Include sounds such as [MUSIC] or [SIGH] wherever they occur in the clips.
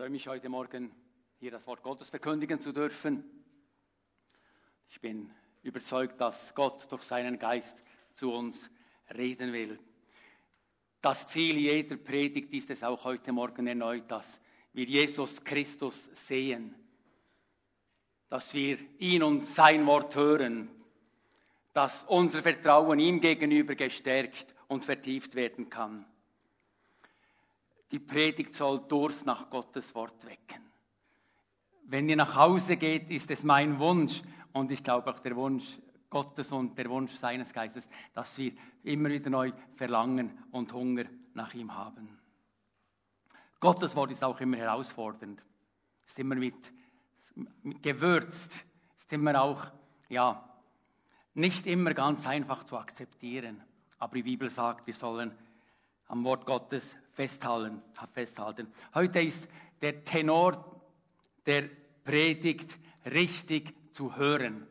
freue mich heute Morgen, hier das Wort Gottes verkündigen zu dürfen. Ich bin überzeugt, dass Gott durch seinen Geist zu uns reden will. Das Ziel jeder Predigt ist es auch heute Morgen erneut, dass wir Jesus Christus sehen, dass wir ihn und sein Wort hören, dass unser Vertrauen ihm gegenüber gestärkt und vertieft werden kann. Die Predigt soll Durst nach Gottes Wort wecken. Wenn ihr nach Hause geht, ist es mein Wunsch und ich glaube auch der Wunsch Gottes und der Wunsch seines Geistes, dass wir immer wieder neu Verlangen und Hunger nach ihm haben. Gottes Wort ist auch immer herausfordernd, ist immer mit, mit gewürzt, ist immer auch, ja, nicht immer ganz einfach zu akzeptieren. Aber die Bibel sagt, wir sollen am Wort Gottes festhalten. festhalten. Heute ist der Tenor der Predigt richtig zu hören.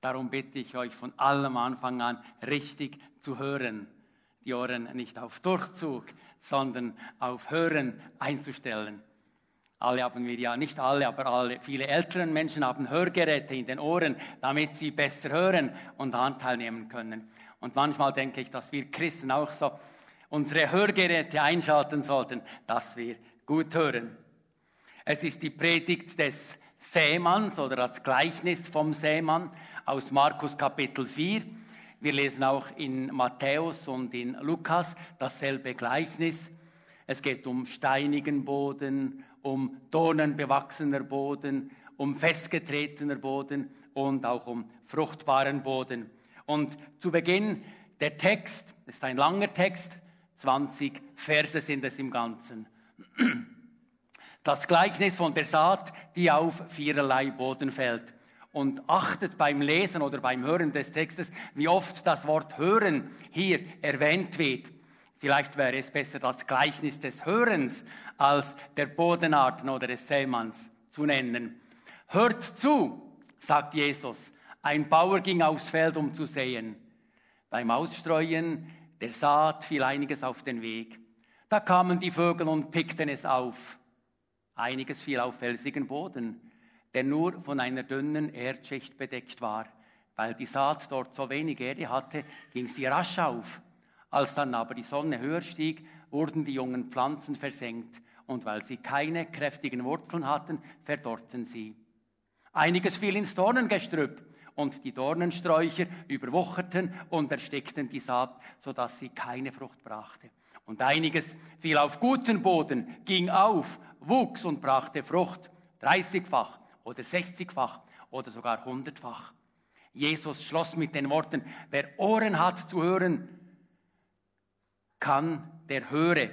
Darum bitte ich euch von allem Anfang an richtig zu hören. Die Ohren nicht auf Durchzug, sondern auf Hören einzustellen. Alle haben wir ja, nicht alle, aber alle, viele älteren Menschen haben Hörgeräte in den Ohren, damit sie besser hören und Anteil nehmen können. Und manchmal denke ich, dass wir Christen auch so unsere Hörgeräte einschalten sollten, dass wir gut hören. Es ist die Predigt des Sämanns oder das Gleichnis vom Sämann aus Markus Kapitel 4. Wir lesen auch in Matthäus und in Lukas dasselbe Gleichnis. Es geht um steinigen Boden, um dornenbewachsener Boden, um festgetretener Boden und auch um fruchtbaren Boden. Und zu Beginn der Text, ist ein langer Text, 20 Verse sind es im Ganzen. Das Gleichnis von der Saat, die auf viererlei Boden fällt. Und achtet beim Lesen oder beim Hören des Textes, wie oft das Wort hören hier erwähnt wird. Vielleicht wäre es besser, das Gleichnis des Hörens als der Bodenarten oder des Sämanns zu nennen. Hört zu, sagt Jesus. Ein Bauer ging aufs Feld, um zu säen. Beim Ausstreuen der Saat fiel einiges auf den Weg. Da kamen die Vögel und pickten es auf. Einiges fiel auf felsigen Boden, der nur von einer dünnen Erdschicht bedeckt war. Weil die Saat dort so wenig Erde hatte, ging sie rasch auf. Als dann aber die Sonne höher stieg, wurden die jungen Pflanzen versenkt, und weil sie keine kräftigen Wurzeln hatten, verdorrten sie. Einiges fiel ins Dornengestrüpp, und die Dornensträucher überwucherten und erstickten die Saat, sodass sie keine Frucht brachte. Und einiges fiel auf guten Boden, ging auf, wuchs und brachte Frucht, dreißigfach oder sechzigfach oder sogar hundertfach. Jesus schloss mit den Worten, wer Ohren hat zu hören, kann, der höre.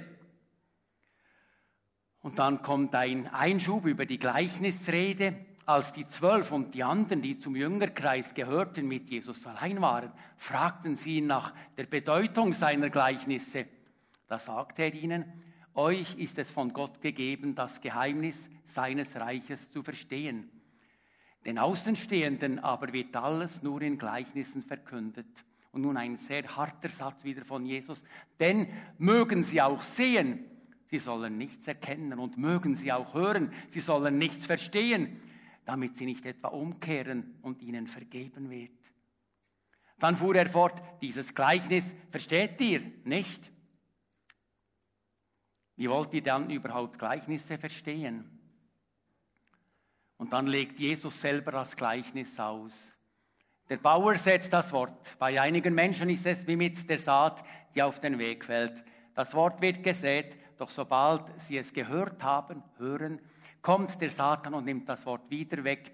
Und dann kommt ein Einschub über die Gleichnisrede als die Zwölf und die anderen, die zum Jüngerkreis gehörten, mit Jesus allein waren, fragten sie ihn nach der Bedeutung seiner Gleichnisse. Da sagte er ihnen, euch ist es von Gott gegeben, das Geheimnis seines Reiches zu verstehen. Den Außenstehenden aber wird alles nur in Gleichnissen verkündet. Und nun ein sehr harter Satz wieder von Jesus. Denn mögen sie auch sehen, sie sollen nichts erkennen und mögen sie auch hören, sie sollen nichts verstehen damit sie nicht etwa umkehren und ihnen vergeben wird. Dann fuhr er fort, dieses Gleichnis versteht ihr nicht? Wie wollt ihr dann überhaupt Gleichnisse verstehen? Und dann legt Jesus selber das Gleichnis aus. Der Bauer setzt das Wort. Bei einigen Menschen ist es wie mit der Saat, die auf den Weg fällt. Das Wort wird gesät, doch sobald sie es gehört haben, hören, kommt der Satan und nimmt das Wort wieder weg,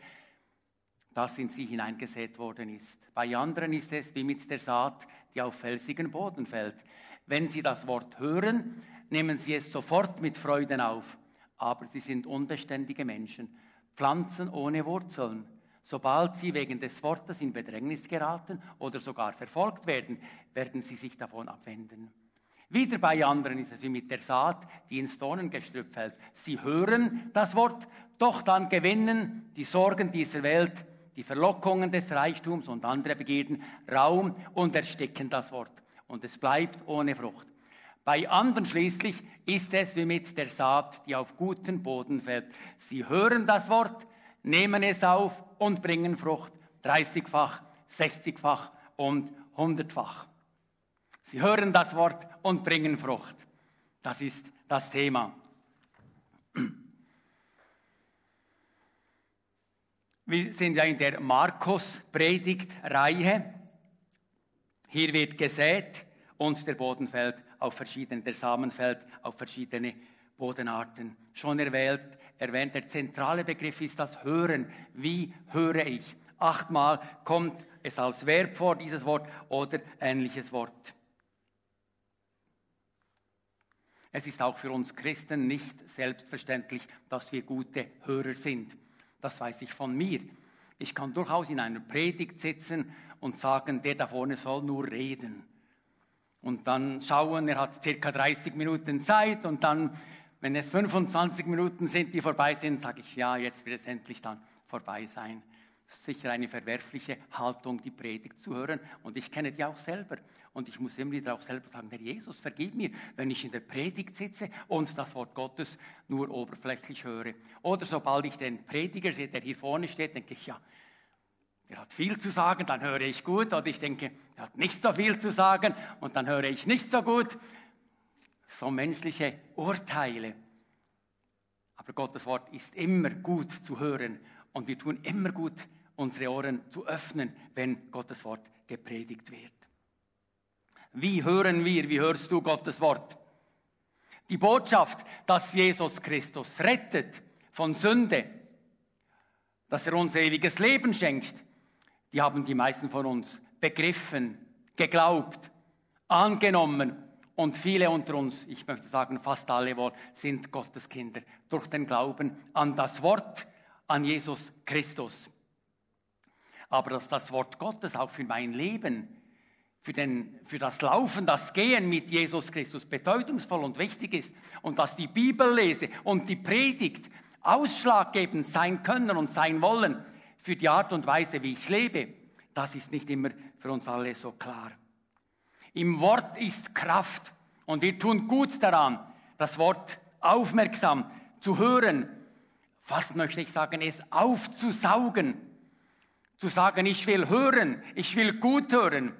das in sie hineingesät worden ist. Bei anderen ist es wie mit der Saat, die auf felsigen Boden fällt. Wenn sie das Wort hören, nehmen sie es sofort mit Freuden auf. Aber sie sind unbeständige Menschen, Pflanzen ohne Wurzeln. Sobald sie wegen des Wortes in Bedrängnis geraten oder sogar verfolgt werden, werden sie sich davon abwenden. Wieder bei anderen ist es wie mit der Saat, die ins Dornengestrüpp fällt. Sie hören das Wort, doch dann gewinnen die Sorgen dieser Welt, die Verlockungen des Reichtums und andere Begierden Raum und ersticken das Wort. Und es bleibt ohne Frucht. Bei anderen schließlich ist es wie mit der Saat, die auf guten Boden fällt. Sie hören das Wort, nehmen es auf und bringen Frucht, 30-fach, 60-fach und 100-fach. Sie hören das Wort und bringen Frucht. Das ist das Thema. Wir sind ja in der Markus-Predigt-Reihe. Hier wird gesät und der Boden fällt auf verschiedene, der Samen fällt auf verschiedene Bodenarten. Schon erwähnt, erwähnt, der zentrale Begriff ist das Hören. Wie höre ich? Achtmal kommt es als Verb vor, dieses Wort, oder ähnliches Wort. Es ist auch für uns Christen nicht selbstverständlich, dass wir gute Hörer sind. Das weiß ich von mir. Ich kann durchaus in einer Predigt sitzen und sagen, der da vorne soll nur reden. Und dann schauen, er hat circa 30 Minuten Zeit und dann, wenn es 25 Minuten sind, die vorbei sind, sage ich, ja, jetzt wird es endlich dann vorbei sein. Sicher eine verwerfliche Haltung, die Predigt zu hören. Und ich kenne die auch selber. Und ich muss immer wieder auch selber sagen, Herr Jesus, vergib mir, wenn ich in der Predigt sitze und das Wort Gottes nur oberflächlich höre. Oder sobald ich den Prediger sehe, der hier vorne steht, denke ich, ja, der hat viel zu sagen, dann höre ich gut. Oder ich denke, er hat nicht so viel zu sagen und dann höre ich nicht so gut. So menschliche Urteile. Aber Gottes Wort ist immer gut zu hören und wir tun immer gut, unsere Ohren zu öffnen, wenn Gottes Wort gepredigt wird. Wie hören wir, wie hörst du Gottes Wort? Die Botschaft, dass Jesus Christus rettet von Sünde, dass er uns ewiges Leben schenkt, die haben die meisten von uns begriffen, geglaubt, angenommen und viele unter uns, ich möchte sagen fast alle wohl, sind Gottes Kinder durch den Glauben an das Wort, an Jesus Christus. Aber dass das Wort Gottes auch für mein Leben, für, den, für das Laufen, das Gehen mit Jesus Christus bedeutungsvoll und wichtig ist und dass die Bibellese und die Predigt ausschlaggebend sein können und sein wollen für die Art und Weise, wie ich lebe, das ist nicht immer für uns alle so klar. Im Wort ist Kraft und wir tun gut daran, das Wort aufmerksam zu hören, fast möchte ich sagen, es aufzusaugen zu sagen, ich will hören, ich will gut hören.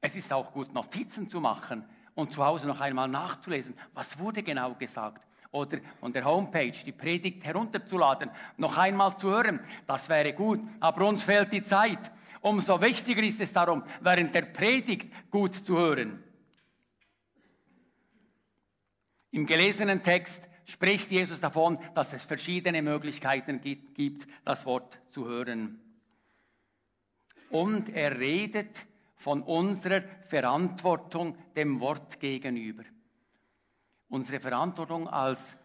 Es ist auch gut, Notizen zu machen und zu Hause noch einmal nachzulesen, was wurde genau gesagt. Oder von der Homepage die Predigt herunterzuladen, noch einmal zu hören, das wäre gut. Aber uns fehlt die Zeit. Umso wichtiger ist es darum, während der Predigt gut zu hören. Im gelesenen Text spricht Jesus davon, dass es verschiedene Möglichkeiten gibt, das Wort zu hören und er redet von unserer Verantwortung dem Wort gegenüber. Unsere Verantwortung als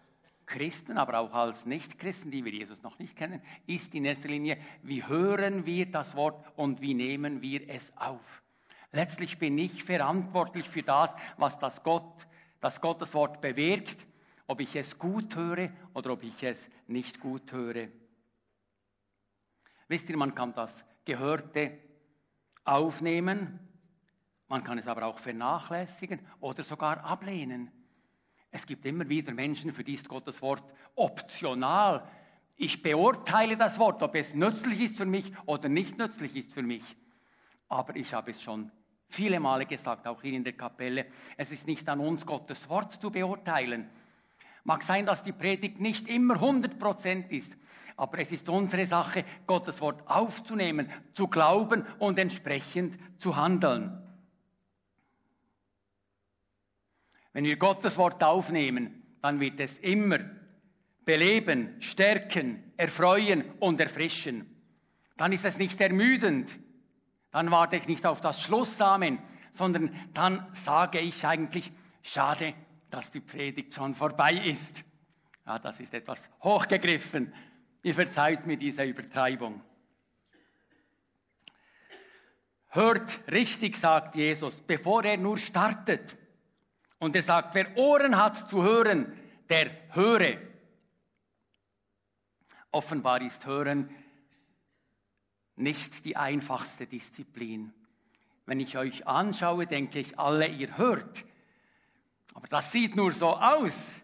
Christen, aber auch als Nichtchristen, die wir Jesus noch nicht kennen, ist in erster Linie, wie hören wir das Wort und wie nehmen wir es auf. Letztlich bin ich verantwortlich für das, was das Gott, das Gottes Wort bewirkt, ob ich es gut höre oder ob ich es nicht gut höre. Wisst ihr, man kann das Gehörte aufnehmen, man kann es aber auch vernachlässigen oder sogar ablehnen. Es gibt immer wieder Menschen, für die ist Gottes Wort optional. Ich beurteile das Wort, ob es nützlich ist für mich oder nicht nützlich ist für mich. Aber ich habe es schon viele Male gesagt, auch hier in der Kapelle, es ist nicht an uns, Gottes Wort zu beurteilen. Mag sein, dass die Predigt nicht immer 100% ist, aber es ist unsere Sache, Gottes Wort aufzunehmen, zu glauben und entsprechend zu handeln. Wenn wir Gottes Wort aufnehmen, dann wird es immer beleben, stärken, erfreuen und erfrischen. Dann ist es nicht ermüdend. Dann warte ich nicht auf das Schlussamen, sondern dann sage ich eigentlich, schade, dass die Predigt schon vorbei ist. Ja, das ist etwas hochgegriffen. Ihr verzeiht mir diese Übertreibung. Hört richtig, sagt Jesus, bevor er nur startet. Und er sagt, wer Ohren hat zu hören, der höre. Offenbar ist Hören nicht die einfachste Disziplin. Wenn ich euch anschaue, denke ich, alle ihr hört. Aber das sieht nur so aus.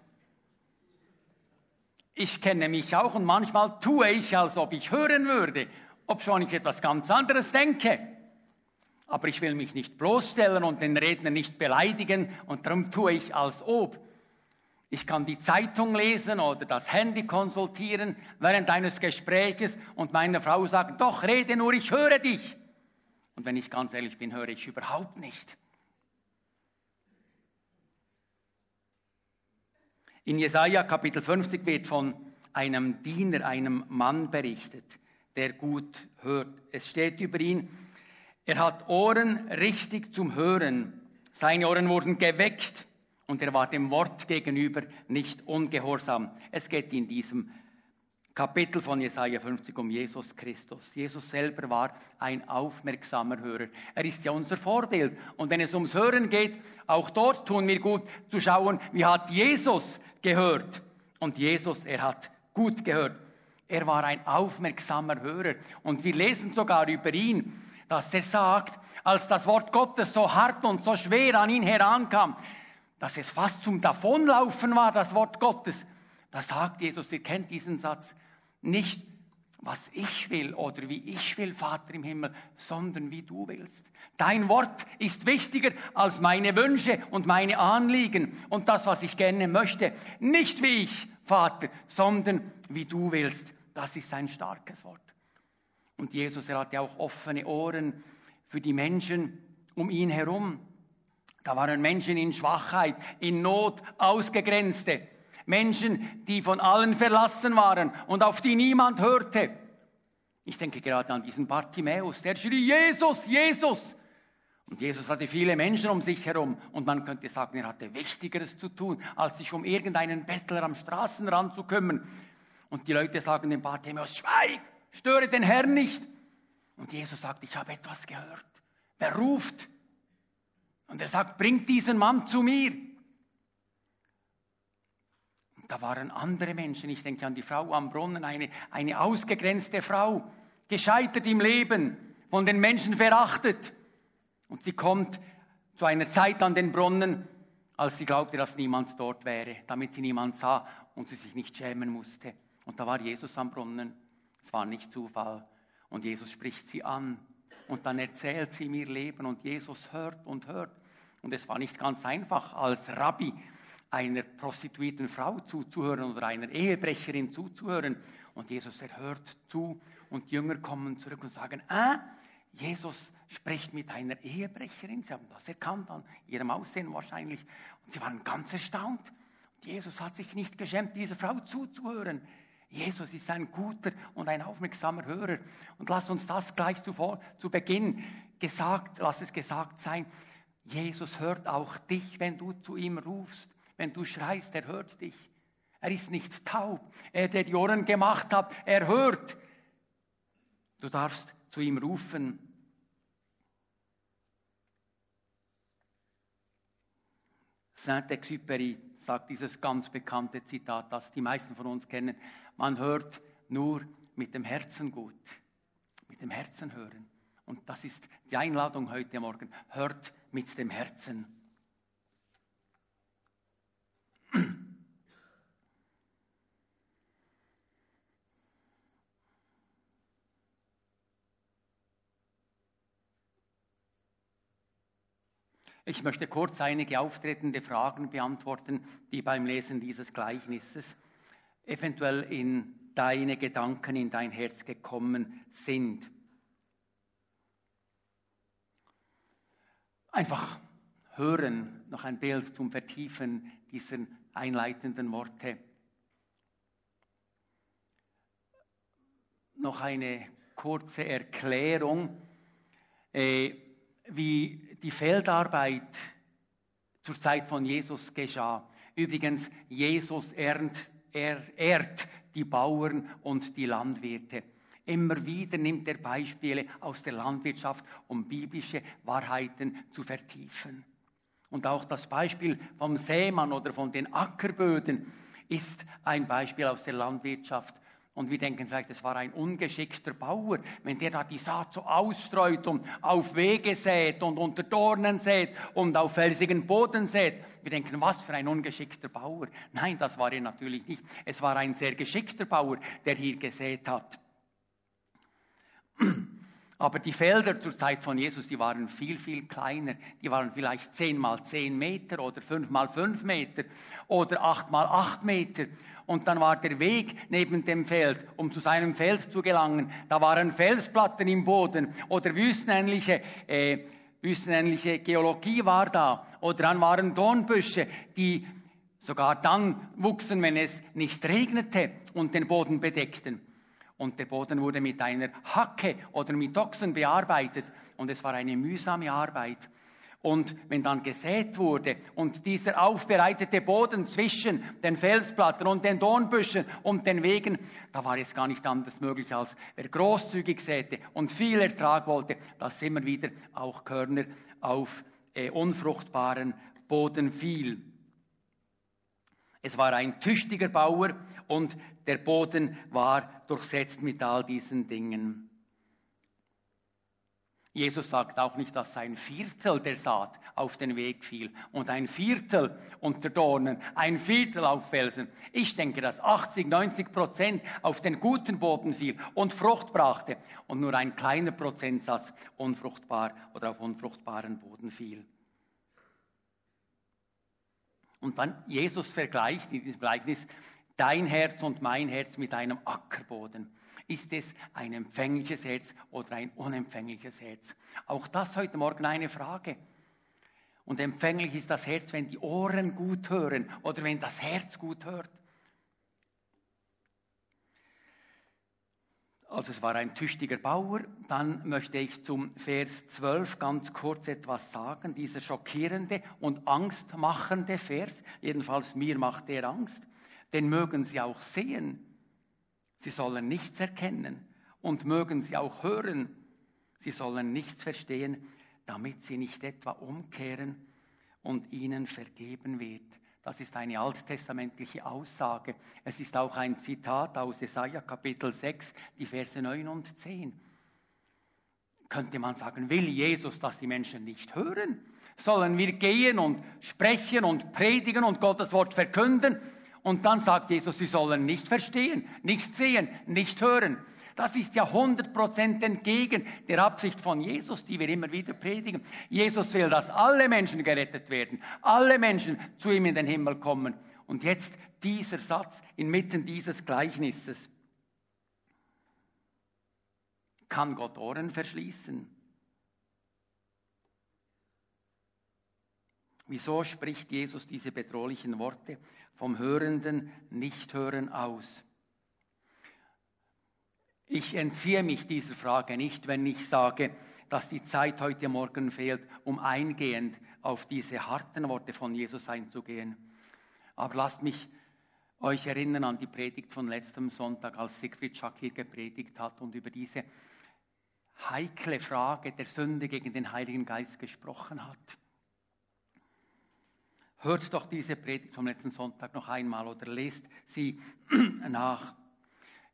Ich kenne mich auch und manchmal tue ich, als ob ich hören würde, obschon ich etwas ganz anderes denke. Aber ich will mich nicht bloßstellen und den Redner nicht beleidigen und darum tue ich als ob. Ich kann die Zeitung lesen oder das Handy konsultieren während eines Gespräches und meiner Frau sagen, doch rede nur, ich höre dich. Und wenn ich ganz ehrlich bin, höre ich überhaupt nicht. In Jesaja Kapitel 50 wird von einem Diener, einem Mann berichtet, der gut hört. Es steht über ihn, er hat Ohren richtig zum Hören. Seine Ohren wurden geweckt und er war dem Wort gegenüber nicht ungehorsam. Es geht in diesem Kapitel von Jesaja 50 um Jesus Christus. Jesus selber war ein aufmerksamer Hörer. Er ist ja unser Vorbild. Und wenn es ums Hören geht, auch dort tun wir gut zu schauen, wie hat Jesus gehört. Und Jesus, er hat gut gehört. Er war ein aufmerksamer Hörer. Und wir lesen sogar über ihn, dass er sagt, als das Wort Gottes so hart und so schwer an ihn herankam, dass es fast zum Davonlaufen war, das Wort Gottes. Da sagt Jesus, ihr kennt diesen Satz, nicht was ich will oder wie ich will, Vater im Himmel, sondern wie du willst. Dein Wort ist wichtiger als meine Wünsche und meine Anliegen und das, was ich gerne möchte. Nicht wie ich, Vater, sondern wie du willst. Das ist ein starkes Wort. Und Jesus, er hatte auch offene Ohren für die Menschen um ihn herum. Da waren Menschen in Schwachheit, in Not, ausgegrenzte. Menschen, die von allen verlassen waren und auf die niemand hörte. Ich denke gerade an diesen Bartimäus, der schrie, Jesus, Jesus. Und Jesus hatte viele Menschen um sich herum und man könnte sagen, er hatte Wichtigeres zu tun, als sich um irgendeinen Bettler am Straßenrand zu kümmern. Und die Leute sagen dem Bartimäus, schweig, störe den Herrn nicht. Und Jesus sagt, ich habe etwas gehört. Wer ruft? Und er sagt, bringt diesen Mann zu mir. Und da waren andere Menschen, ich denke an die Frau am Brunnen, eine, eine ausgegrenzte Frau, gescheitert im Leben, von den Menschen verachtet. Und sie kommt zu einer Zeit an den Brunnen, als sie glaubte, dass niemand dort wäre, damit sie niemand sah und sie sich nicht schämen musste. Und da war Jesus am Brunnen. Es war nicht Zufall. Und Jesus spricht sie an. Und dann erzählt sie mir Leben und Jesus hört und hört. Und es war nicht ganz einfach, als Rabbi einer prostituierten Frau zuzuhören oder einer Ehebrecherin zuzuhören. Und Jesus, er hört zu und die Jünger kommen zurück und sagen, ah, Jesus spricht mit einer Ehebrecherin. Sie haben das erkannt an ihrem Aussehen wahrscheinlich. Und sie waren ganz erstaunt. Und Jesus hat sich nicht geschämt, dieser Frau zuzuhören. Jesus ist ein guter und ein aufmerksamer Hörer. Und lass uns das gleich zuvor, zu Beginn gesagt, lass es gesagt sein. Jesus hört auch dich, wenn du zu ihm rufst, wenn du schreist, er hört dich. Er ist nicht taub. Er, der die Ohren gemacht hat, er hört. Du darfst zu ihm rufen. Saint-Exupéry sagt dieses ganz bekannte Zitat, das die meisten von uns kennen. Man hört nur mit dem Herzen gut. Mit dem Herzen hören. Und das ist die Einladung heute Morgen. Hört mit dem Herzen. Ich möchte kurz einige auftretende Fragen beantworten, die beim Lesen dieses Gleichnisses eventuell in deine Gedanken, in dein Herz gekommen sind. Einfach hören, noch ein Bild zum Vertiefen dieser einleitenden Worte. Noch eine kurze Erklärung. Äh, wie die Feldarbeit zur Zeit von Jesus geschah. Übrigens, Jesus ernt, er, ehrt die Bauern und die Landwirte. Immer wieder nimmt er Beispiele aus der Landwirtschaft, um biblische Wahrheiten zu vertiefen. Und auch das Beispiel vom Sämann oder von den Ackerböden ist ein Beispiel aus der Landwirtschaft. Und wir denken vielleicht, es war ein ungeschickter Bauer, wenn der da die Saat so ausstreut und auf Wege sät und unter Dornen sät und auf felsigen Boden sät. Wir denken, was für ein ungeschickter Bauer. Nein, das war er natürlich nicht. Es war ein sehr geschickter Bauer, der hier gesät hat. [CLEARS THROAT] Aber die Felder zur Zeit von Jesus, die waren viel, viel kleiner. Die waren vielleicht zehn mal zehn Meter oder fünf mal fünf Meter oder acht mal acht Meter und dann war der Weg neben dem Feld, um zu seinem Feld zu gelangen. Da waren Felsplatten im Boden oder wüstenähnliche, äh, wüstenähnliche Geologie war da. Oder dann waren Dornbüsche, die sogar dann wuchsen, wenn es nicht regnete und den Boden bedeckten. Und der Boden wurde mit einer Hacke oder mit Ochsen bearbeitet und es war eine mühsame Arbeit. Und wenn dann gesät wurde und dieser aufbereitete Boden zwischen den Felsplatten und den Dornbüschen und den Wegen, da war es gar nicht anders möglich, als wer großzügig säte und viel Ertrag wollte, dass immer wieder auch Körner auf äh, unfruchtbaren Boden fiel. Es war ein tüchtiger Bauer und der Boden war durchsetzt mit all diesen Dingen. Jesus sagt auch nicht, dass ein Viertel der Saat auf den Weg fiel und ein Viertel unter Dornen, ein Viertel auf Felsen. Ich denke, dass 80, 90 Prozent auf den guten Boden fiel und Frucht brachte und nur ein kleiner Prozentsatz unfruchtbar oder auf unfruchtbaren Boden fiel. Und dann Jesus vergleicht in diesem Gleichnis dein Herz und mein Herz mit einem Ackerboden. Ist es ein empfängliches Herz oder ein unempfängliches Herz? Auch das heute Morgen eine Frage. Und empfänglich ist das Herz, wenn die Ohren gut hören oder wenn das Herz gut hört. Also es war ein tüchtiger Bauer. Dann möchte ich zum Vers 12 ganz kurz etwas sagen. Dieser schockierende und angstmachende Vers, jedenfalls mir macht der Angst, den mögen Sie auch sehen. Sie sollen nichts erkennen und mögen sie auch hören. Sie sollen nichts verstehen, damit sie nicht etwa umkehren und ihnen vergeben wird. Das ist eine alttestamentliche Aussage. Es ist auch ein Zitat aus Jesaja Kapitel 6, die Verse 9 und 10. Könnte man sagen, will Jesus, dass die Menschen nicht hören? Sollen wir gehen und sprechen und predigen und Gottes Wort verkünden? Und dann sagt Jesus, sie sollen nicht verstehen, nicht sehen, nicht hören. Das ist ja 100% entgegen der Absicht von Jesus, die wir immer wieder predigen. Jesus will, dass alle Menschen gerettet werden, alle Menschen zu ihm in den Himmel kommen. Und jetzt dieser Satz inmitten dieses Gleichnisses. Kann Gott Ohren verschließen? Wieso spricht Jesus diese bedrohlichen Worte vom hörenden Nichthören aus? Ich entziehe mich dieser Frage nicht, wenn ich sage, dass die Zeit heute Morgen fehlt, um eingehend auf diese harten Worte von Jesus einzugehen. Aber lasst mich euch erinnern an die Predigt von letztem Sonntag, als Siegfried hier gepredigt hat und über diese heikle Frage der Sünde gegen den Heiligen Geist gesprochen hat. Hört doch diese Predigt vom letzten Sonntag noch einmal oder lest sie [CLEARS THROAT] nach.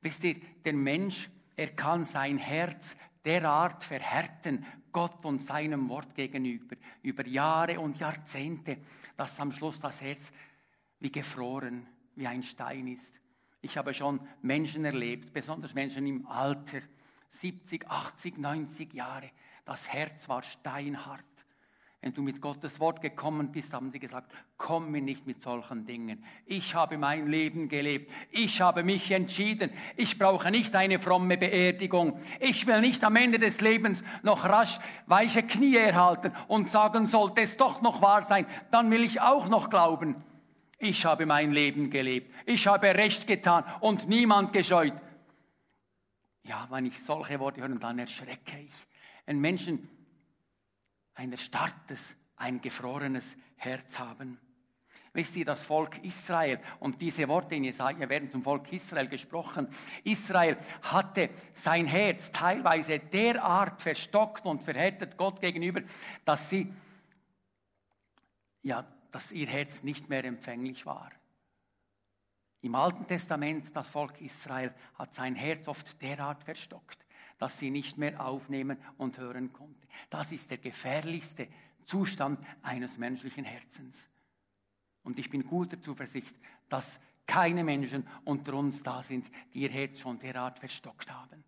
Wisst ihr, der Mensch, er kann sein Herz derart verhärten, Gott und seinem Wort gegenüber, über Jahre und Jahrzehnte, dass am Schluss das Herz wie gefroren, wie ein Stein ist. Ich habe schon Menschen erlebt, besonders Menschen im Alter, 70, 80, 90 Jahre. Das Herz war steinhart. Wenn du mit Gottes Wort gekommen bist, haben sie gesagt, komm mir nicht mit solchen Dingen. Ich habe mein Leben gelebt. Ich habe mich entschieden. Ich brauche nicht eine fromme Beerdigung. Ich will nicht am Ende des Lebens noch rasch weiche Knie erhalten und sagen, sollte es doch noch wahr sein, dann will ich auch noch glauben. Ich habe mein Leben gelebt. Ich habe Recht getan und niemand gescheut. Ja, wenn ich solche Worte höre, dann erschrecke ich. Ein Menschen, ein erstarrtes, ein gefrorenes Herz haben. Wisst ihr, das Volk Israel, und diese Worte in Jesaja werden zum Volk Israel gesprochen. Israel hatte sein Herz teilweise derart verstockt und verhärtet Gott gegenüber, dass sie, ja, dass ihr Herz nicht mehr empfänglich war. Im Alten Testament, das Volk Israel hat sein Herz oft derart verstockt, dass sie nicht mehr aufnehmen und hören konnte. Das ist der gefährlichste Zustand eines menschlichen Herzens. Und ich bin guter Zuversicht, dass keine Menschen unter uns da sind, die ihr Herz schon derart verstockt haben.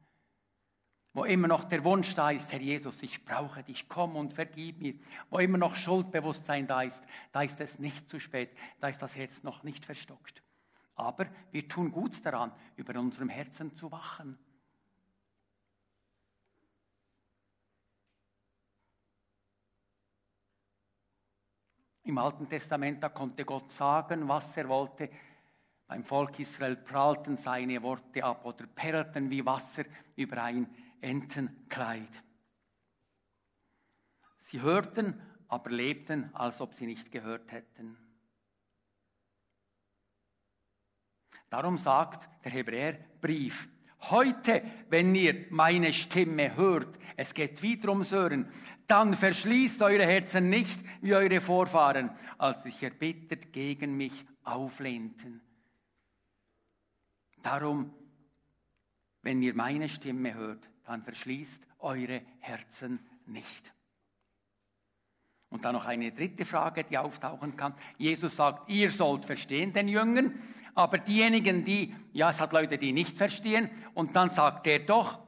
Wo immer noch der Wunsch da ist, Herr Jesus, ich brauche dich, komm und vergib mir. Wo immer noch Schuldbewusstsein da ist, da ist es nicht zu spät, da ist das Herz noch nicht verstockt. Aber wir tun gut daran, über unserem Herzen zu wachen. Im Alten Testament, da konnte Gott sagen, was er wollte. Beim Volk Israel prallten seine Worte ab oder perlten wie Wasser über ein Entenkleid. Sie hörten, aber lebten, als ob sie nicht gehört hätten. Darum sagt der Hebräerbrief, heute, wenn ihr meine Stimme hört, es geht wieder ums Hören, dann verschließt eure Herzen nicht wie eure Vorfahren, als sich erbittert gegen mich auflehnten. Darum, wenn ihr meine Stimme hört, dann verschließt eure Herzen nicht. Und dann noch eine dritte Frage, die auftauchen kann. Jesus sagt, ihr sollt verstehen den Jüngern, aber diejenigen, die, ja, es hat Leute, die nicht verstehen, und dann sagt er doch,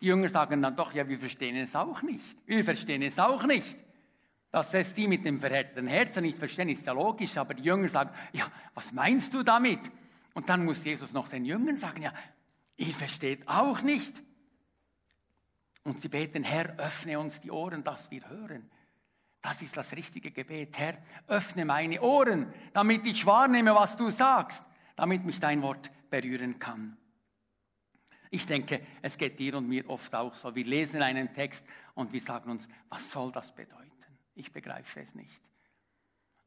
die Jünger sagen dann doch, ja, wir verstehen es auch nicht. Wir verstehen es auch nicht. Dass es die mit dem verhärteten Herzen nicht verstehen, ist ja logisch, aber die Jünger sagen, ja, was meinst du damit? Und dann muss Jesus noch den Jüngern sagen, ja, ihr versteht auch nicht. Und sie beten, Herr, öffne uns die Ohren, dass wir hören. Das ist das richtige Gebet. Herr, öffne meine Ohren, damit ich wahrnehme, was du sagst, damit mich dein Wort berühren kann. Ich denke, es geht dir und mir oft auch so. Wir lesen einen Text und wir sagen uns, was soll das bedeuten? Ich begreife es nicht.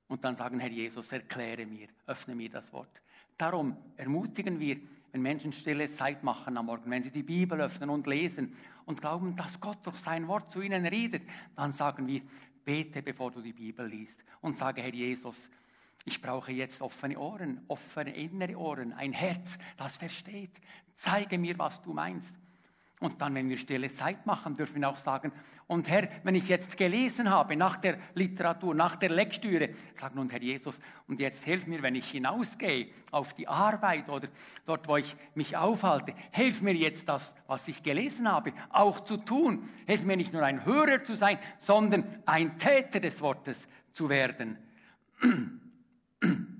Und dann sagen, Herr Jesus, erkläre mir, öffne mir das Wort. Darum ermutigen wir, wenn Menschen stille Zeit machen am Morgen, wenn sie die Bibel öffnen und lesen und glauben, dass Gott durch sein Wort zu ihnen redet, dann sagen wir, Bete, bevor du die Bibel liest und sage, Herr Jesus, ich brauche jetzt offene Ohren, offene innere Ohren, ein Herz, das versteht. Zeige mir, was du meinst. Und dann, wenn wir stille Zeit machen, dürfen wir auch sagen, und Herr, wenn ich jetzt gelesen habe, nach der Literatur, nach der Lektüre, sag nun, Herr Jesus, und jetzt hilf mir, wenn ich hinausgehe auf die Arbeit oder dort, wo ich mich aufhalte, hilf mir jetzt das, was ich gelesen habe, auch zu tun. Hilf mir nicht nur ein Hörer zu sein, sondern ein Täter des Wortes zu werden. [CLEARS THROAT]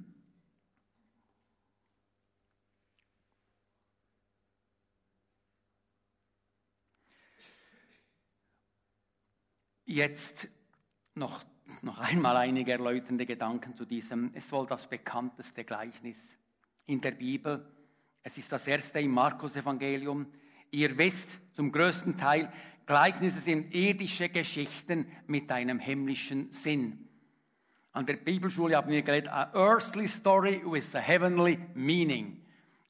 Jetzt noch, noch einmal einige erläuternde Gedanken zu diesem. Es wohl das bekannteste Gleichnis in der Bibel. Es ist das erste im Markus-Evangelium. Ihr wisst zum größten Teil, Gleichnisse sind irdische Geschichten mit einem himmlischen Sinn. An der Bibelschule haben wir gelernt, a earthly story with a heavenly meaning.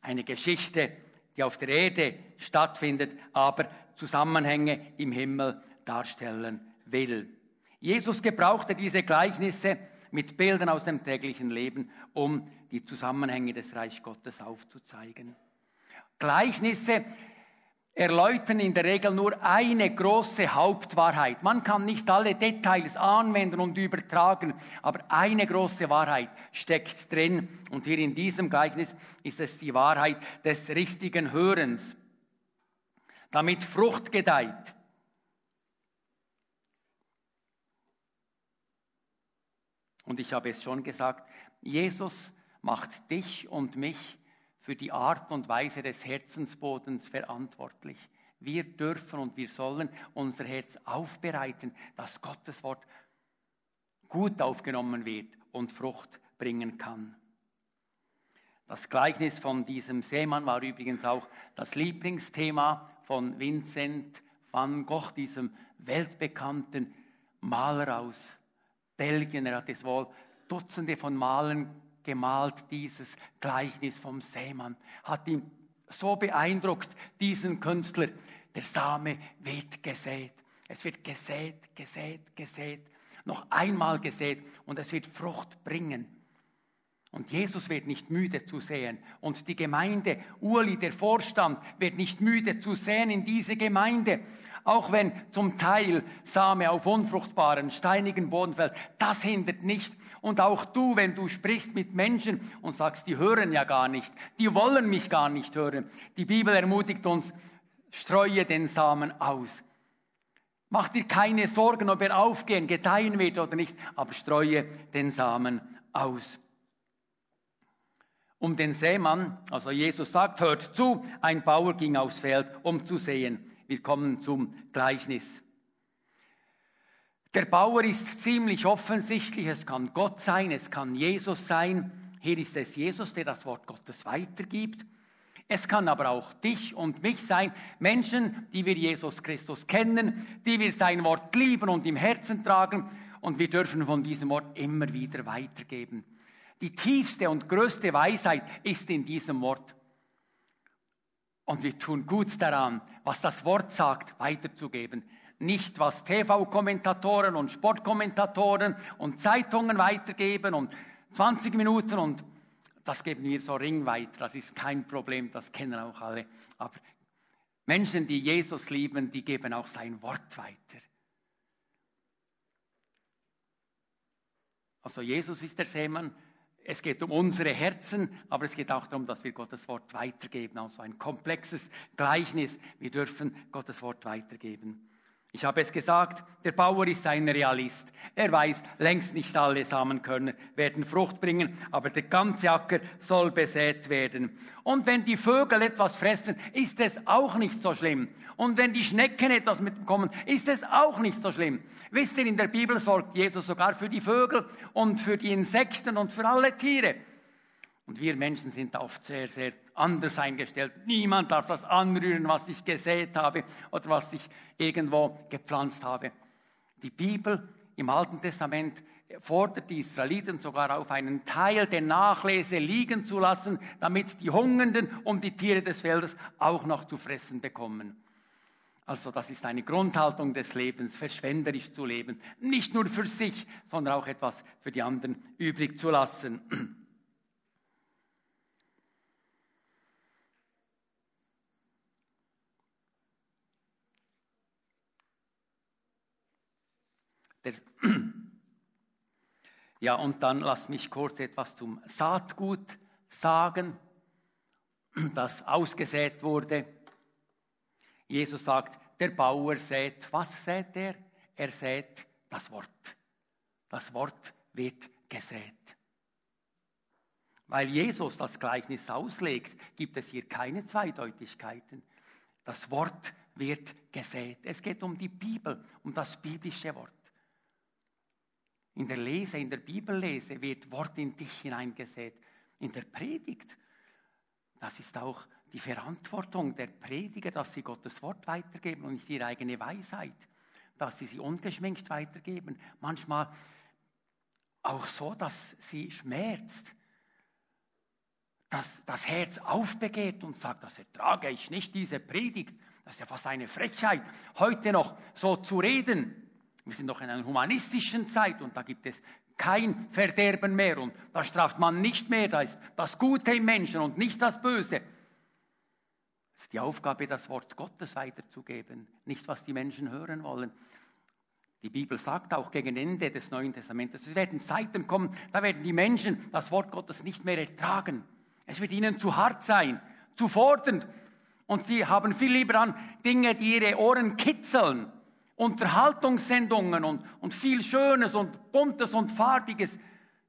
Eine Geschichte, die auf der Erde stattfindet, aber Zusammenhänge im Himmel darstellen will. Jesus gebrauchte diese Gleichnisse mit Bildern aus dem täglichen Leben, um die Zusammenhänge des Reich Gottes aufzuzeigen. Gleichnisse erläutern in der Regel nur eine große Hauptwahrheit. Man kann nicht alle Details anwenden und übertragen, aber eine große Wahrheit steckt drin. Und hier in diesem Gleichnis ist es die Wahrheit des richtigen Hörens, damit Frucht gedeiht. Und ich habe es schon gesagt, Jesus macht dich und mich für die Art und Weise des Herzensbodens verantwortlich. Wir dürfen und wir sollen unser Herz aufbereiten, dass Gottes Wort gut aufgenommen wird und Frucht bringen kann. Das Gleichnis von diesem Seemann war übrigens auch das Lieblingsthema von Vincent van Gogh, diesem weltbekannten Maler aus Belgien. Er hat es wohl Dutzende von Malen gemalt, dieses Gleichnis vom Seemann. Hat ihn so beeindruckt, diesen Künstler. Der Same wird gesät. Es wird gesät, gesät, gesät. Noch einmal gesät und es wird Frucht bringen. Und Jesus wird nicht müde zu sehen. Und die Gemeinde, Uli, der Vorstand, wird nicht müde zu sehen in diese Gemeinde. Auch wenn zum Teil Same auf unfruchtbaren, steinigen Boden fällt, das hindert nicht. Und auch du, wenn du sprichst mit Menschen und sagst, die hören ja gar nicht, die wollen mich gar nicht hören. Die Bibel ermutigt uns, streue den Samen aus. Mach dir keine Sorgen, ob er aufgehen, gedeihen wird oder nicht, aber streue den Samen aus um den Seemann. Also Jesus sagt, hört zu, ein Bauer ging aufs Feld, um zu sehen. Wir kommen zum Gleichnis. Der Bauer ist ziemlich offensichtlich, es kann Gott sein, es kann Jesus sein. Hier ist es Jesus, der das Wort Gottes weitergibt. Es kann aber auch dich und mich sein, Menschen, die wir Jesus Christus kennen, die wir sein Wort lieben und im Herzen tragen und wir dürfen von diesem Wort immer wieder weitergeben. Die tiefste und größte Weisheit ist in diesem Wort. Und wir tun gut daran, was das Wort sagt, weiterzugeben. Nicht, was TV-Kommentatoren und Sportkommentatoren und Zeitungen weitergeben und 20 Minuten und das geben wir so ringweit. Das ist kein Problem, das kennen auch alle. Aber Menschen, die Jesus lieben, die geben auch sein Wort weiter. Also Jesus ist der Seemann, es geht um unsere Herzen, aber es geht auch darum, dass wir Gottes Wort weitergeben. Also ein komplexes Gleichnis. Wir dürfen Gottes Wort weitergeben. Ich habe es gesagt, der Bauer ist ein Realist. Er weiß, längst nicht alle Samenkörner werden Frucht bringen, aber der ganze Acker soll besät werden. Und wenn die Vögel etwas fressen, ist es auch nicht so schlimm. Und wenn die Schnecken etwas mitbekommen, ist es auch nicht so schlimm. Wisst ihr, in der Bibel sorgt Jesus sogar für die Vögel und für die Insekten und für alle Tiere. Und wir Menschen sind oft sehr, sehr anders eingestellt. Niemand darf das anrühren, was ich gesät habe oder was ich irgendwo gepflanzt habe. Die Bibel im Alten Testament fordert die Israeliten sogar auf, einen Teil der Nachlese liegen zu lassen, damit die Hungernden und die Tiere des Feldes auch noch zu fressen bekommen. Also das ist eine Grundhaltung des Lebens, verschwenderisch zu leben, nicht nur für sich, sondern auch etwas für die anderen übrig zu lassen. [CLEARS THROAT] ja, und dann lass mich kurz etwas zum Saatgut sagen, [CLEARS THROAT] das ausgesät wurde. Jesus sagt, der Bauer sät, was sät er? Er sät das Wort. Das Wort wird gesät. Weil Jesus das Gleichnis auslegt, gibt es hier keine Zweideutigkeiten. Das Wort wird gesät. Es geht um die Bibel, um das biblische Wort. In der Lese, in der Bibellese wird Wort in dich hineingesät. In der Predigt, das ist auch die Verantwortung der Prediger, dass sie Gottes Wort weitergeben und nicht ihre eigene Weisheit, dass sie sie ungeschminkt weitergeben. Manchmal auch so, dass sie schmerzt, dass das Herz aufbegehrt und sagt, das ertrage ich nicht, diese Predigt. Das ist ja fast eine Frechheit, heute noch so zu reden. Wir sind doch in einer humanistischen Zeit und da gibt es kein Verderben mehr und da straft man nicht mehr, da ist das Gute im Menschen und nicht das Böse. Es ist die Aufgabe, das Wort Gottes weiterzugeben, nicht was die Menschen hören wollen. Die Bibel sagt auch gegen Ende des Neuen Testamentes, es werden Zeiten kommen, da werden die Menschen das Wort Gottes nicht mehr ertragen. Es wird ihnen zu hart sein, zu fordernd. Und sie haben viel lieber an Dinge, die ihre Ohren kitzeln, Unterhaltungssendungen und, und viel Schönes und Buntes und Farbiges.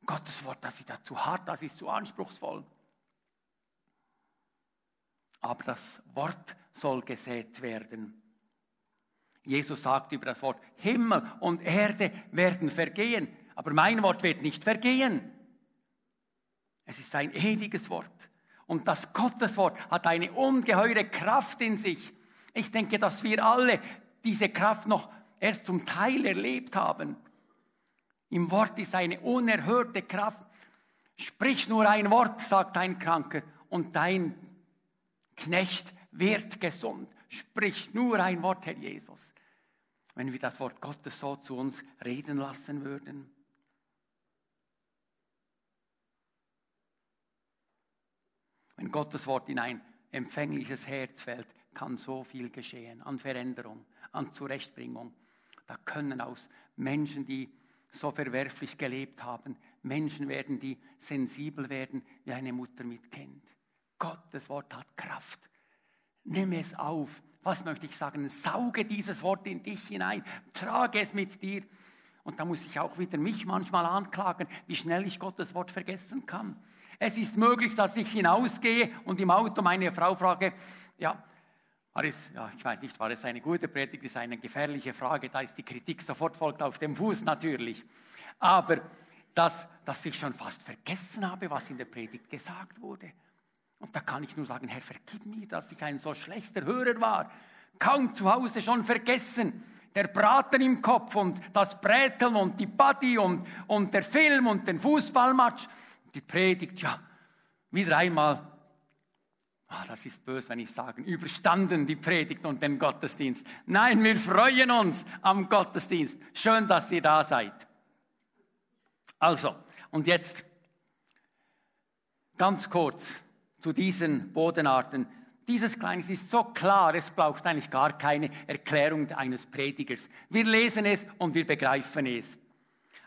Gottes Wort, das ist ja zu hart, das ist zu anspruchsvoll. Aber das Wort soll gesät werden. Jesus sagt über das Wort, Himmel und Erde werden vergehen, aber mein Wort wird nicht vergehen. Es ist ein ewiges Wort. Und das Gotteswort hat eine ungeheure Kraft in sich. Ich denke, dass wir alle diese Kraft noch erst zum Teil erlebt haben. Im Wort ist eine unerhörte Kraft. Sprich nur ein Wort, sagt ein Kranker, und dein Knecht wird gesund. Sprich nur ein Wort, Herr Jesus. Wenn wir das Wort Gottes so zu uns reden lassen würden. Wenn Gottes Wort in ein empfängliches Herz fällt, kann so viel geschehen an Veränderung, an Zurechtbringung. Da können aus Menschen, die so verwerflich gelebt haben, Menschen werden, die sensibel werden, wie eine Mutter mit Kind. Gottes Wort hat Kraft. Nimm es auf. Was möchte ich sagen? Sauge dieses Wort in dich hinein. Trage es mit dir. Und da muss ich auch wieder mich manchmal anklagen, wie schnell ich Gottes Wort vergessen kann. Es ist möglich, dass ich hinausgehe und im Auto meine Frau frage, ja, war es, ja, ich weiß nicht, war es eine gute Predigt, ist eine gefährliche Frage, da ist die Kritik sofort folgt auf dem Fuß natürlich. Aber dass, dass ich schon fast vergessen habe, was in der Predigt gesagt wurde. Und da kann ich nur sagen, Herr, vergib mir, dass ich ein so schlechter Hörer war. Kaum zu Hause schon vergessen. Der Braten im Kopf und das Bräteln und die Buddy und, und der Film und den Fußballmatch. Die Predigt, ja, wieder einmal Ah, das ist böse, wenn ich sage, überstanden die Predigt und den Gottesdienst. Nein, wir freuen uns am Gottesdienst. Schön, dass ihr da seid. Also, und jetzt ganz kurz zu diesen Bodenarten. Dieses Kleines ist so klar, es braucht eigentlich gar keine Erklärung eines Predigers. Wir lesen es und wir begreifen es.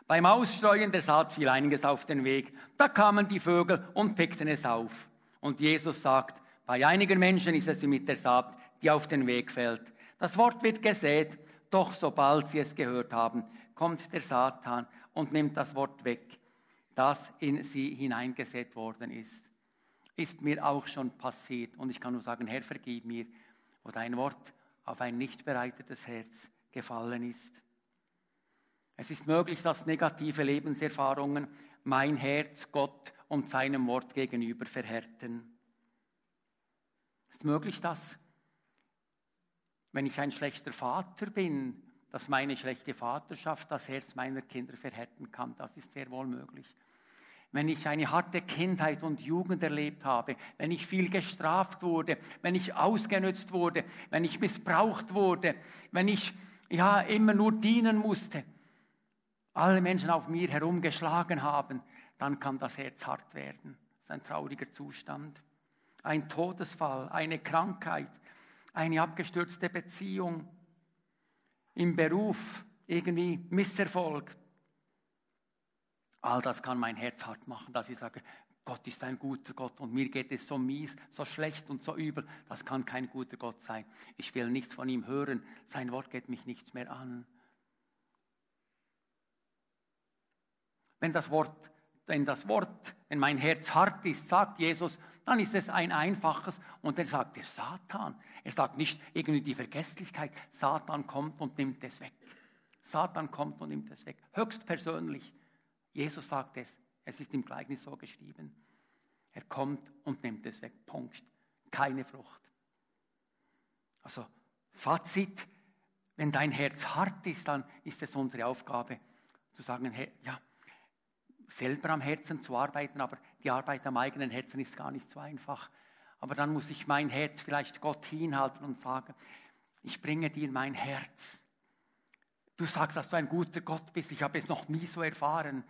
Beim Ausstreuen der Saat fiel einiges auf den Weg. Da kamen die Vögel und pickten es auf. Und Jesus sagt, bei einigen Menschen ist es wie mit der Saat, die auf den Weg fällt. Das Wort wird gesät, doch sobald sie es gehört haben, kommt der Satan und nimmt das Wort weg, das in sie hineingesät worden ist. Ist mir auch schon passiert und ich kann nur sagen, Herr, vergib mir, wo dein Wort auf ein nicht bereitetes Herz gefallen ist. Es ist möglich, dass negative Lebenserfahrungen mein Herz Gott und seinem Wort gegenüber verhärten ist möglich, dass, wenn ich ein schlechter Vater bin, dass meine schlechte Vaterschaft das Herz meiner Kinder verhärten kann. Das ist sehr wohl möglich. Wenn ich eine harte Kindheit und Jugend erlebt habe, wenn ich viel gestraft wurde, wenn ich ausgenützt wurde, wenn ich missbraucht wurde, wenn ich ja immer nur dienen musste, alle Menschen auf mir herumgeschlagen haben, dann kann das Herz hart werden. Das ist ein trauriger Zustand ein Todesfall, eine Krankheit, eine abgestürzte Beziehung, im Beruf irgendwie Misserfolg. All das kann mein Herz hart machen, dass ich sage, Gott ist ein guter Gott und mir geht es so mies, so schlecht und so übel. Das kann kein guter Gott sein. Ich will nichts von ihm hören. Sein Wort geht mich nichts mehr an. Wenn das Wort wenn das Wort, wenn mein Herz hart ist, sagt Jesus, dann ist es ein einfaches und dann sagt der Satan. Er sagt nicht irgendwie die Vergesslichkeit. Satan kommt und nimmt es weg. Satan kommt und nimmt es weg. Höchstpersönlich. Jesus sagt es. Es ist im Gleichnis so geschrieben. Er kommt und nimmt es weg. Punkt. Keine Frucht. Also Fazit, wenn dein Herz hart ist, dann ist es unsere Aufgabe zu sagen, hey, ja, selber am Herzen zu arbeiten, aber die Arbeit am eigenen Herzen ist gar nicht so einfach. Aber dann muss ich mein Herz vielleicht Gott hinhalten und sagen, ich bringe dir mein Herz. Du sagst, dass du ein guter Gott bist, ich habe es noch nie so erfahren.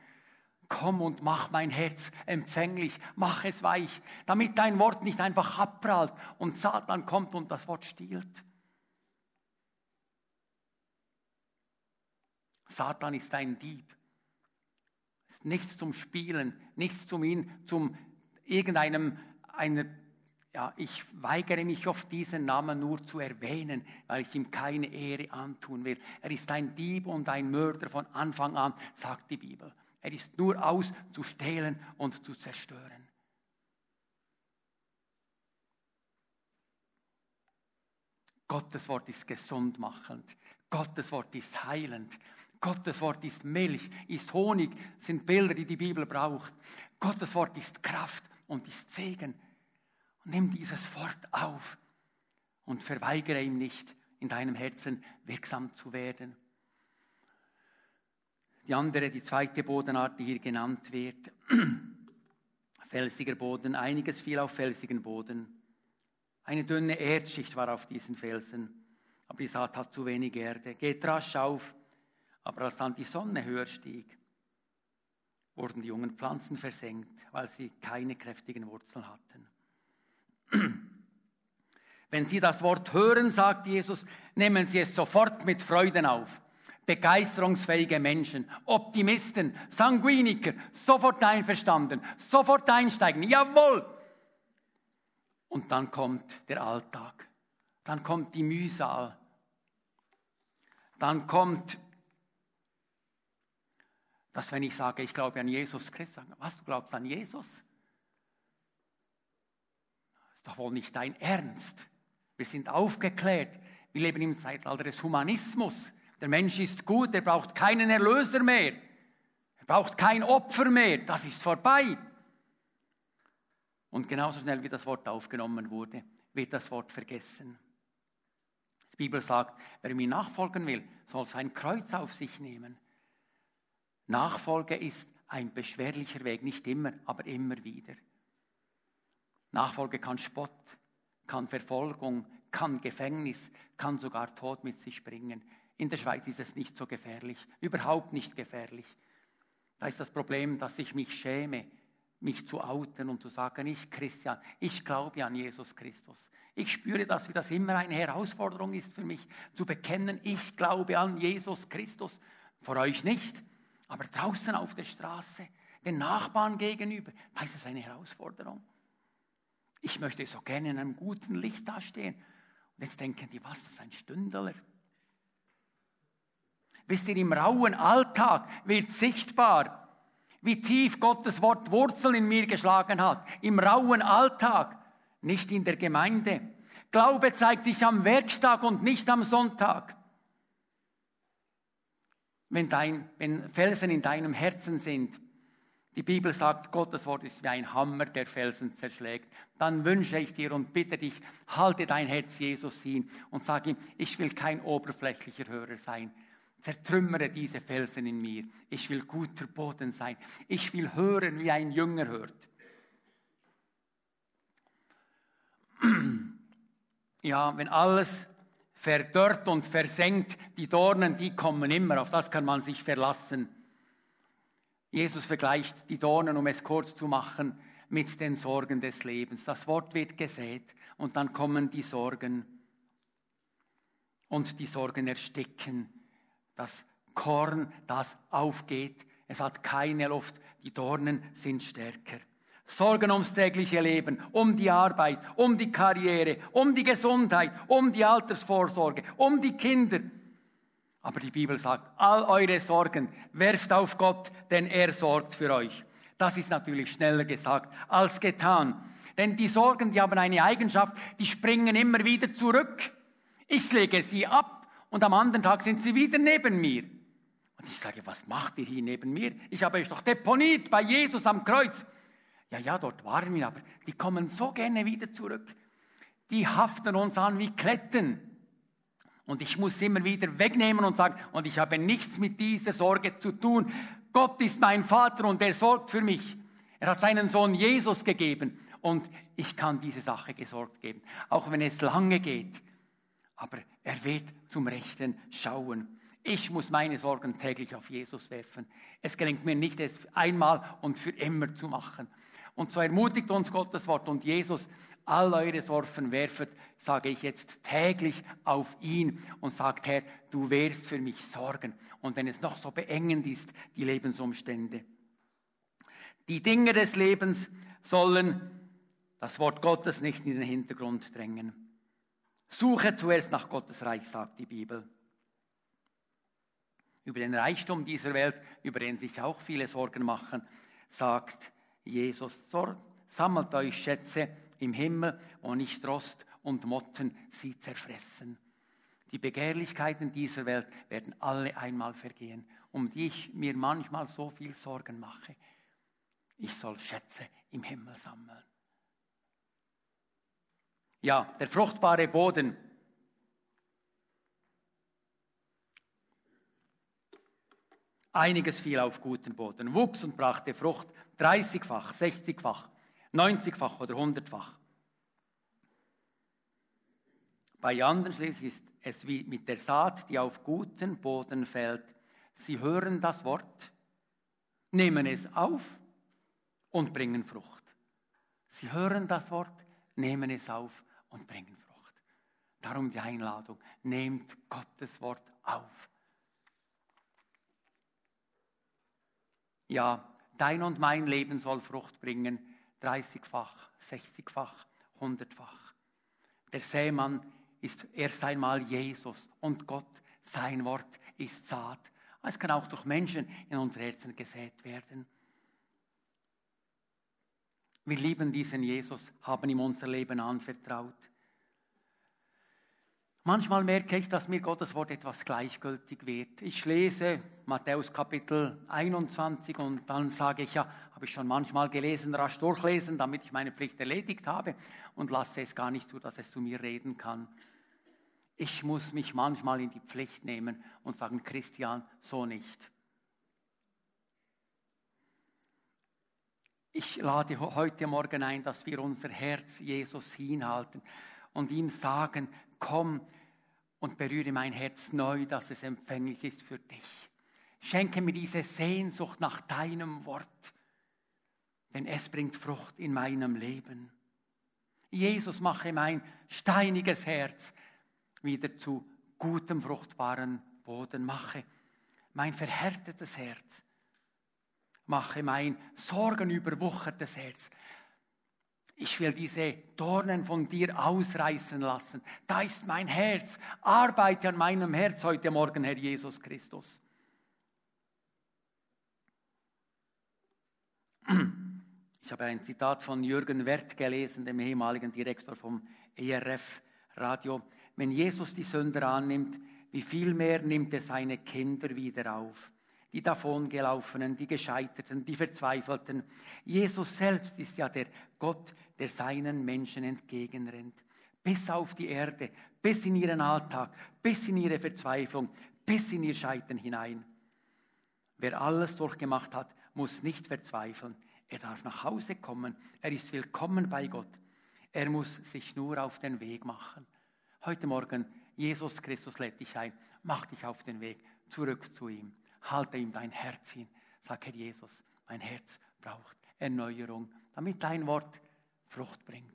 Komm und mach mein Herz empfänglich, mach es weich, damit dein Wort nicht einfach abprallt und Satan kommt und das Wort stiehlt. Satan ist ein Dieb nichts zum Spielen, nichts zum ihn, zum irgendeinem, einer, ja, ich weigere mich oft diesen Namen nur zu erwähnen, weil ich ihm keine Ehre antun will. Er ist ein Dieb und ein Mörder von Anfang an, sagt die Bibel. Er ist nur aus zu stehlen und zu zerstören. Gottes Wort ist gesundmachend. Gottes Wort ist heilend. Gottes Wort ist Milch, ist Honig, sind Bilder, die die Bibel braucht. Gottes Wort ist Kraft und ist Segen. nimm dieses Wort auf und verweigere ihm nicht, in deinem Herzen wirksam zu werden. Die andere, die zweite Bodenart, die hier genannt wird, [CLEARS THROAT] felsiger Boden, einiges fiel auf felsigen Boden. Eine dünne Erdschicht war auf diesen Felsen, aber die Saat hat zu wenig Erde. Geht rasch auf, aber als dann die Sonne höher stieg, wurden die jungen Pflanzen versenkt, weil sie keine kräftigen Wurzeln hatten. [CLEARS THROAT] Wenn Sie das Wort hören, sagt Jesus, nehmen Sie es sofort mit Freuden auf. Begeisterungsfähige Menschen, Optimisten, Sanguiniker, sofort einverstanden, sofort einsteigen, jawohl. Und dann kommt der Alltag, dann kommt die Mühsal, dann kommt dass wenn ich sage, ich glaube an Jesus Christus, was, du glaubst an Jesus? Das ist doch wohl nicht dein Ernst. Wir sind aufgeklärt. Wir leben im Zeitalter des Humanismus. Der Mensch ist gut, er braucht keinen Erlöser mehr. Er braucht kein Opfer mehr. Das ist vorbei. Und genauso schnell wie das Wort aufgenommen wurde, wird das Wort vergessen. Die Bibel sagt, wer mir nachfolgen will, soll sein Kreuz auf sich nehmen. Nachfolge ist ein beschwerlicher Weg, nicht immer, aber immer wieder. Nachfolge kann Spott, kann Verfolgung, kann Gefängnis, kann sogar Tod mit sich bringen. In der Schweiz ist es nicht so gefährlich, überhaupt nicht gefährlich. Da ist das Problem, dass ich mich schäme, mich zu outen und zu sagen, ich Christian, ich glaube an Jesus Christus. Ich spüre, dass das immer eine Herausforderung ist für mich, zu bekennen, ich glaube an Jesus Christus. Vor euch nicht, aber draußen auf der Straße, den Nachbarn gegenüber, ist es eine Herausforderung. Ich möchte so gerne in einem guten Licht dastehen. Und jetzt denken die, was, das ist ein Stündler. Wisst ihr, im rauen Alltag wird sichtbar, wie tief Gottes Wort Wurzeln in mir geschlagen hat. Im rauen Alltag, nicht in der Gemeinde. Glaube zeigt sich am Werktag und nicht am Sonntag. Wenn, dein, wenn Felsen in deinem Herzen sind, die Bibel sagt, Gottes Wort ist wie ein Hammer, der Felsen zerschlägt. Dann wünsche ich dir und bitte dich, halte dein Herz Jesus hin und sage ihm, ich will kein oberflächlicher Hörer sein. Zertrümmere diese Felsen in mir. Ich will guter Boden sein. Ich will hören, wie ein Jünger hört. [CLEARS THROAT] Ja, wenn alles verdörrt und versenkt, die Dornen, die kommen immer, auf das kann man sich verlassen. Jesus vergleicht die Dornen, um es kurz zu machen, mit den Sorgen des Lebens. Das Wort wird gesät und dann kommen die Sorgen. Und die Sorgen ersticken. Das Korn, das aufgeht, es hat keine Luft. Die Dornen sind stärker. Sorgen ums tägliche Leben, um die Arbeit, um die Karriere, um die Gesundheit, um die Altersvorsorge, um die Kinder. Aber die Bibel sagt, all eure Sorgen werft auf Gott, denn er sorgt für euch. Das ist natürlich schneller gesagt als getan. Denn die Sorgen, die haben eine Eigenschaft, die springen immer wieder zurück. Ich lege sie ab und am anderen Tag sind sie wieder neben mir. Und ich sage, was macht ihr hier neben mir? Ich habe euch doch deponiert bei Jesus am Kreuz. Ja, ja, dort waren wir, aber die kommen so gerne wieder zurück. Die haften uns an wie Kletten. Und ich muss immer wieder wegnehmen und sagen, und ich habe nichts mit dieser Sorge zu tun. Gott ist mein Vater und er sorgt für mich. Er hat seinen Sohn Jesus gegeben und ich kann diese Sache gesorgt geben, auch wenn es lange geht. Aber er wird zum Rechten schauen. Ich muss meine Sorgen täglich auf Jesus werfen. Es gelingt mir nicht, es einmal und für immer zu machen. Und so ermutigt uns Gottes Wort und Jesus all eure Sorgen werfet, sage ich jetzt täglich auf ihn und sagt, Herr, du wirst für mich sorgen. Und wenn es noch so beengend ist, die Lebensumstände. Die Dinge des Lebens sollen das Wort Gottes nicht in den Hintergrund drängen. Suche zuerst nach Gottes Reich, sagt die Bibel. Über den Reichtum dieser Welt, über den sich auch viele Sorgen machen, sagt Jesus, sammelt euch Schätze im Himmel, wo nicht Rost und Motten sie zerfressen. Die Begehrlichkeiten dieser Welt werden alle einmal vergehen, um die ich mir manchmal so viel Sorgen mache. Ich soll Schätze im Himmel sammeln. Ja, der fruchtbare Boden. Einiges fiel auf guten Boden, wuchs und brachte Frucht, 30-fach, 60-fach. 90-fach oder 100-fach. Bei anderen schließlich ist es wie mit der Saat, die auf guten Boden fällt. Sie hören das Wort, nehmen es auf und bringen Frucht. Sie hören das Wort, nehmen es auf und bringen Frucht. Darum die Einladung. Nehmt Gottes Wort auf. Ja, dein und mein Leben soll Frucht bringen, 30-fach, 60-fach, 100-fach. Der Sämann ist erst einmal Jesus und Gott, sein Wort ist Saat. Es kann auch durch Menschen in unser Herzen gesät werden. Wir lieben diesen Jesus, haben ihm unser Leben anvertraut. Manchmal merke ich, dass mir Gottes Wort etwas gleichgültig wird. Ich lese Matthäus Kapitel 21 und dann sage ich, ja, habe ich schon manchmal gelesen, rasch durchlesen, damit ich meine Pflicht erledigt habe und lasse es gar nicht zu, dass es zu mir reden kann. Ich muss mich manchmal in die Pflicht nehmen und sagen, Christian, so nicht. Ich lade heute Morgen ein, dass wir unser Herz Jesus hinhalten und ihm sagen, komm und berühre mein Herz neu, dass es empfänglich ist für dich. Schenke mir diese Sehnsucht nach deinem Wort, denn es bringt Frucht in meinem Leben. Jesus, mache mein steiniges Herz wieder zu gutem, fruchtbaren Boden. Mache mein verhärtetes Herz. Mache mein sorgenüberwuchertes Herz ich will diese Dornen von dir ausreißen lassen. Da ist mein Herz. Arbeite an meinem Herz heute Morgen, Herr Jesus Christus. Ich habe ein Zitat von Jürgen Wert gelesen, dem ehemaligen Direktor vom ERF Radio. Wenn Jesus die Sünder annimmt, wie viel mehr nimmt er seine Kinder wieder auf? Die davongelaufenen, die Gescheiterten, die Verzweifelten. Jesus selbst ist ja der Gott, der seinen Menschen entgegenrennt. Bis auf die Erde, bis in ihren Alltag, bis in ihre Verzweiflung, bis in ihr Scheitern hinein. Wer alles durchgemacht hat, muss nicht verzweifeln. Er darf nach Hause kommen. Er ist willkommen bei Gott. Er muss sich nur auf den Weg machen. Heute Morgen, Jesus Christus lädt dich ein. Mach dich auf den Weg zurück zu ihm halte ihm dein Herz hin. Sag, Herr Jesus, mein Herz braucht Erneuerung, damit dein Wort Frucht bringt.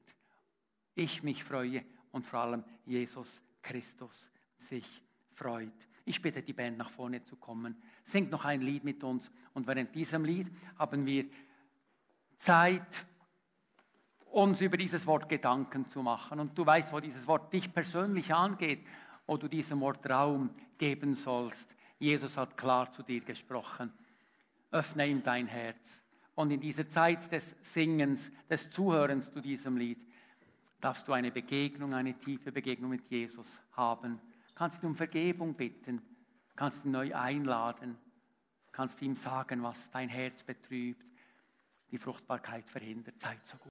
Ich mich freue und vor allem Jesus Christus sich freut. Ich bitte die Band nach vorne zu kommen. Singt noch ein Lied mit uns und während diesem Lied haben wir Zeit, uns über dieses Wort Gedanken zu machen. Und du weißt, wo dieses Wort dich persönlich angeht, wo du diesem Wort Raum geben sollst. Jesus hat klar zu dir gesprochen. Öffne ihm dein Herz. Und in dieser Zeit des Singens, des Zuhörens zu diesem Lied, darfst du eine Begegnung, eine tiefe Begegnung mit Jesus haben. Kannst ihn um Vergebung bitten, kannst ihn neu einladen, kannst ihm sagen, was dein Herz betrübt, die Fruchtbarkeit verhindert. Seid so gut.